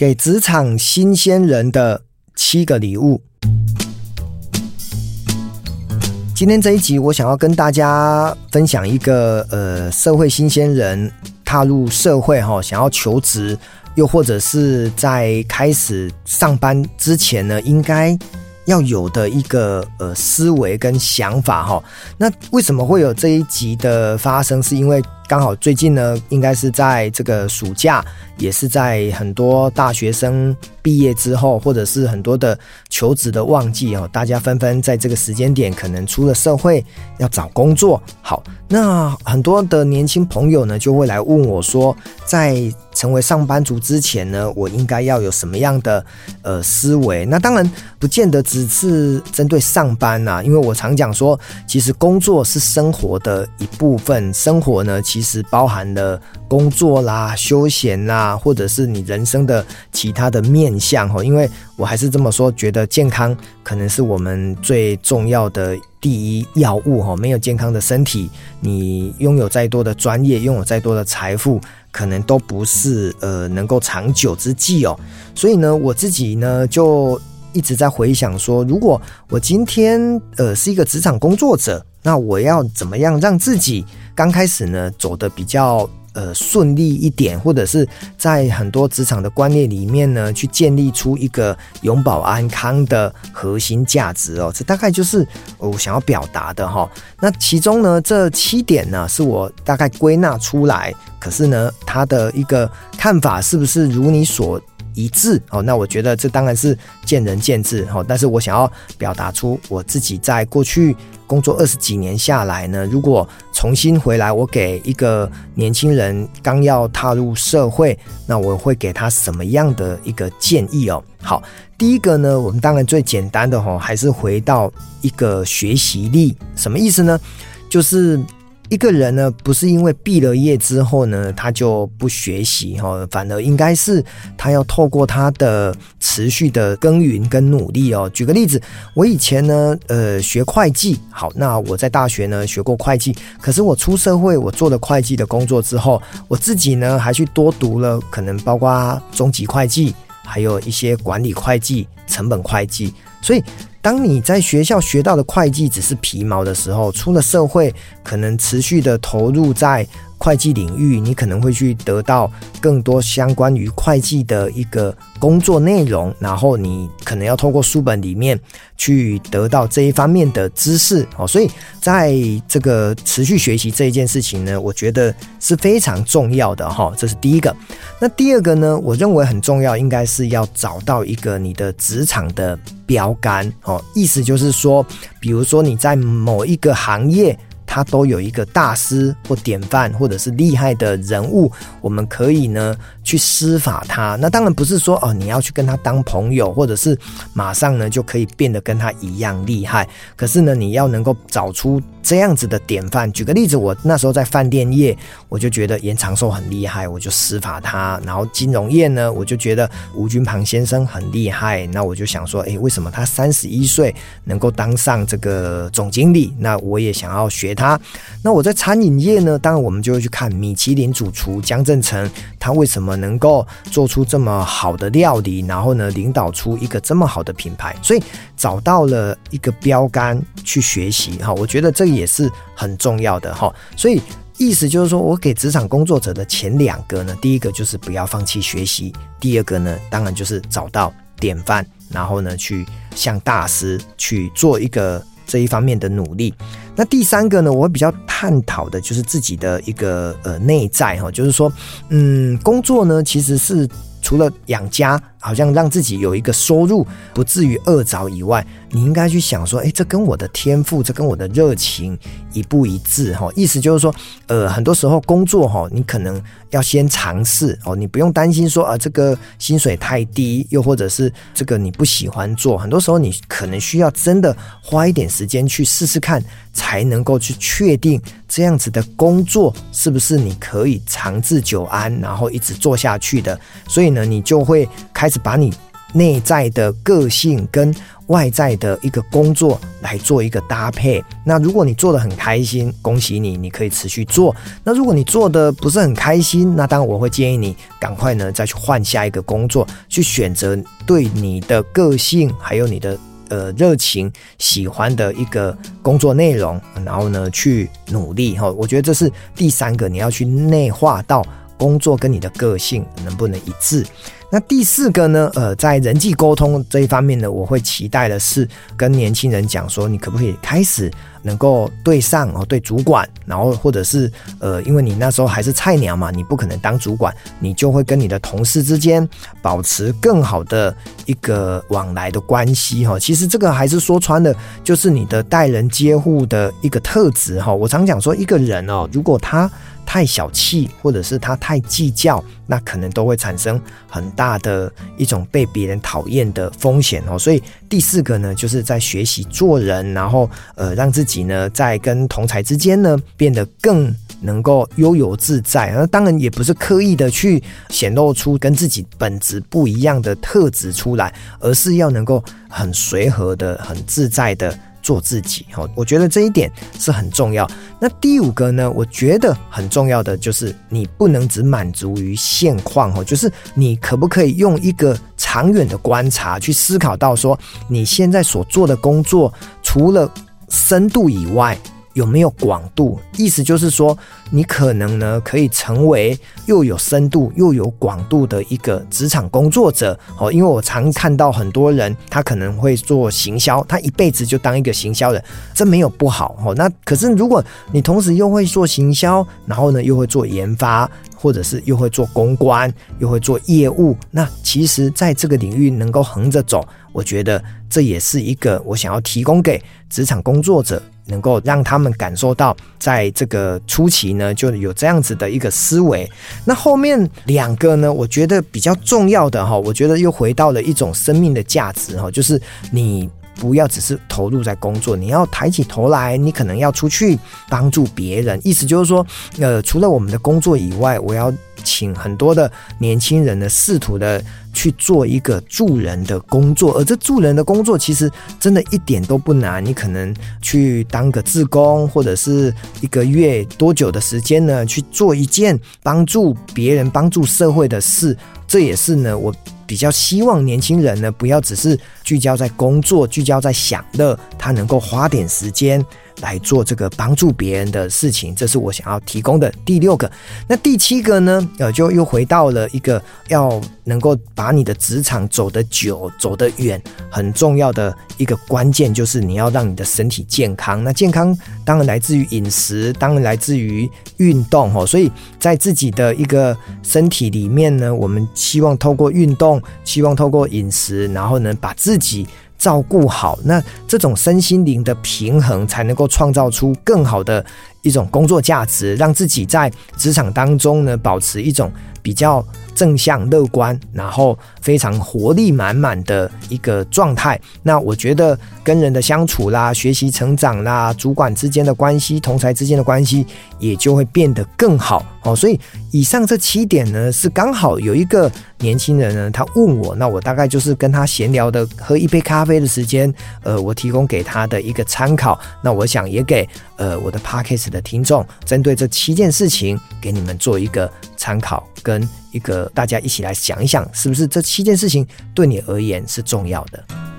给职场新鲜人的七个礼物。今天这一集，我想要跟大家分享一个呃，社会新鲜人踏入社会哈，想要求职，又或者是在开始上班之前呢，应该要有的一个呃思维跟想法哈。那为什么会有这一集的发生？是因为刚好最近呢，应该是在这个暑假。也是在很多大学生毕业之后，或者是很多的求职的旺季哦，大家纷纷在这个时间点可能出了社会要找工作。好，那很多的年轻朋友呢，就会来问我说，在成为上班族之前呢，我应该要有什么样的呃思维？那当然不见得只是针对上班呐，因为我常讲说，其实工作是生活的一部分，生活呢其其实包含了工作啦、休闲啦。或者是你人生的其他的面向哈，因为我还是这么说，觉得健康可能是我们最重要的第一要务哈。没有健康的身体，你拥有再多的专业，拥有再多的财富，可能都不是呃能够长久之计哦。所以呢，我自己呢就一直在回想说，如果我今天呃是一个职场工作者，那我要怎么样让自己刚开始呢走得比较。呃，顺利一点，或者是在很多职场的观念里面呢，去建立出一个永保安康的核心价值哦。这大概就是我想要表达的哈。那其中呢，这七点呢，是我大概归纳出来。可是呢，他的一个看法是不是如你所一致哦？那我觉得这当然是见仁见智哈。但是我想要表达出我自己在过去。工作二十几年下来呢，如果重新回来，我给一个年轻人刚要踏入社会，那我会给他什么样的一个建议哦？好，第一个呢，我们当然最简单的哦，还是回到一个学习力，什么意思呢？就是。一个人呢，不是因为毕了业之后呢，他就不学习哈，反而应该是他要透过他的持续的耕耘跟努力哦。举个例子，我以前呢，呃，学会计，好，那我在大学呢学过会计，可是我出社会，我做了会计的工作之后，我自己呢还去多读了，可能包括中级会计，还有一些管理会计、成本会计，所以。当你在学校学到的会计只是皮毛的时候，出了社会，可能持续的投入在。会计领域，你可能会去得到更多相关于会计的一个工作内容，然后你可能要透过书本里面去得到这一方面的知识哦。所以在这个持续学习这一件事情呢，我觉得是非常重要的哈。这是第一个。那第二个呢，我认为很重要，应该是要找到一个你的职场的标杆哦。意思就是说，比如说你在某一个行业。他都有一个大师或典范，或者是厉害的人物，我们可以呢去施法他。那当然不是说哦，你要去跟他当朋友，或者是马上呢就可以变得跟他一样厉害。可是呢，你要能够找出这样子的典范。举个例子，我那时候在饭店业，我就觉得严长寿很厉害，我就施法他。然后金融业呢，我就觉得吴君庞先生很厉害，那我就想说，诶，为什么他三十一岁能够当上这个总经理？那我也想要学。他，那我在餐饮业呢，当然我们就会去看米其林主厨江振成，他为什么能够做出这么好的料理，然后呢，领导出一个这么好的品牌，所以找到了一个标杆去学习哈，我觉得这也是很重要的哈。所以意思就是说，我给职场工作者的前两个呢，第一个就是不要放弃学习，第二个呢，当然就是找到典范，然后呢，去向大师去做一个。这一方面的努力，那第三个呢，我比较探讨的就是自己的一个呃内在哈，就是说，嗯，工作呢其实是除了养家，好像让自己有一个收入，不至于饿着以外，你应该去想说，诶，这跟我的天赋，这跟我的热情一不一致哈？意思就是说，呃，很多时候工作哈，你可能要先尝试哦，你不用担心说啊，这个薪水太低，又或者是这个你不喜欢做，很多时候你可能需要真的花一点时间去试试看，才能够去确定这样子的工作是不是你可以长治久安，然后一直做下去的。所以呢，你就会开。始把你内在的个性跟外在的一个工作来做一个搭配。那如果你做得很开心，恭喜你，你可以持续做。那如果你做得不是很开心，那当然我会建议你赶快呢再去换下一个工作，去选择对你的个性还有你的呃热情喜欢的一个工作内容，然后呢去努力哈。我觉得这是第三个，你要去内化到工作跟你的个性能不能一致。那第四个呢？呃，在人际沟通这一方面呢，我会期待的是跟年轻人讲说，你可不可以开始能够对上哦，对主管，然后或者是呃，因为你那时候还是菜鸟嘛，你不可能当主管，你就会跟你的同事之间保持更好的一个往来的关系哈。其实这个还是说穿了，就是你的待人接物的一个特质哈。我常讲说，一个人哦，如果他太小气，或者是他太计较，那可能都会产生很大的一种被别人讨厌的风险哦。所以第四个呢，就是在学习做人，然后呃，让自己己呢在跟同才之间呢变得更能够悠游自在。那当然也不是刻意的去显露出跟自己本质不一样的特质出来，而是要能够很随和的、很自在的。做自己，我觉得这一点是很重要。那第五个呢，我觉得很重要的就是你不能只满足于现况，哦就是你可不可以用一个长远的观察去思考到说，你现在所做的工作除了深度以外，有没有广度？意思就是说，你可能呢可以成为又有深度又有广度的一个职场工作者哦。因为我常看到很多人，他可能会做行销，他一辈子就当一个行销人，这没有不好哦。那可是如果你同时又会做行销，然后呢又会做研发，或者是又会做公关，又会做业务，那其实在这个领域能够横着走，我觉得这也是一个我想要提供给职场工作者。能够让他们感受到，在这个初期呢，就有这样子的一个思维。那后面两个呢，我觉得比较重要的哈，我觉得又回到了一种生命的价值哈，就是你不要只是投入在工作，你要抬起头来，你可能要出去帮助别人。意思就是说，呃，除了我们的工作以外，我要。请很多的年轻人呢，试图的去做一个助人的工作，而这助人的工作其实真的一点都不难。你可能去当个志工，或者是一个月多久的时间呢，去做一件帮助别人、帮助社会的事。这也是呢，我比较希望年轻人呢，不要只是聚焦在工作、聚焦在享乐，他能够花点时间。来做这个帮助别人的事情，这是我想要提供的第六个。那第七个呢？呃，就又回到了一个要能够把你的职场走得久、走得远，很重要的一个关键，就是你要让你的身体健康。那健康当然来自于饮食，当然来自于运动哦。所以在自己的一个身体里面呢，我们希望透过运动，希望透过饮食，然后呢，把自己。照顾好，那这种身心灵的平衡，才能够创造出更好的一种工作价值，让自己在职场当中呢，保持一种比较正向、乐观，然后非常活力满满的一个状态。那我觉得跟人的相处啦、学习成长啦、主管之间的关系、同才之间的关系，也就会变得更好哦。所以以上这七点呢，是刚好有一个年轻人呢，他问我，那我大概就是跟他闲聊的，喝一杯咖啡的时间，呃，我提供给他的一个参考。那我想也给呃我的 pocket 的听众，针对这七件事情，给你们做一个参考跟一个大家一起来想一想，是不是这七件事情对你而言是重要的？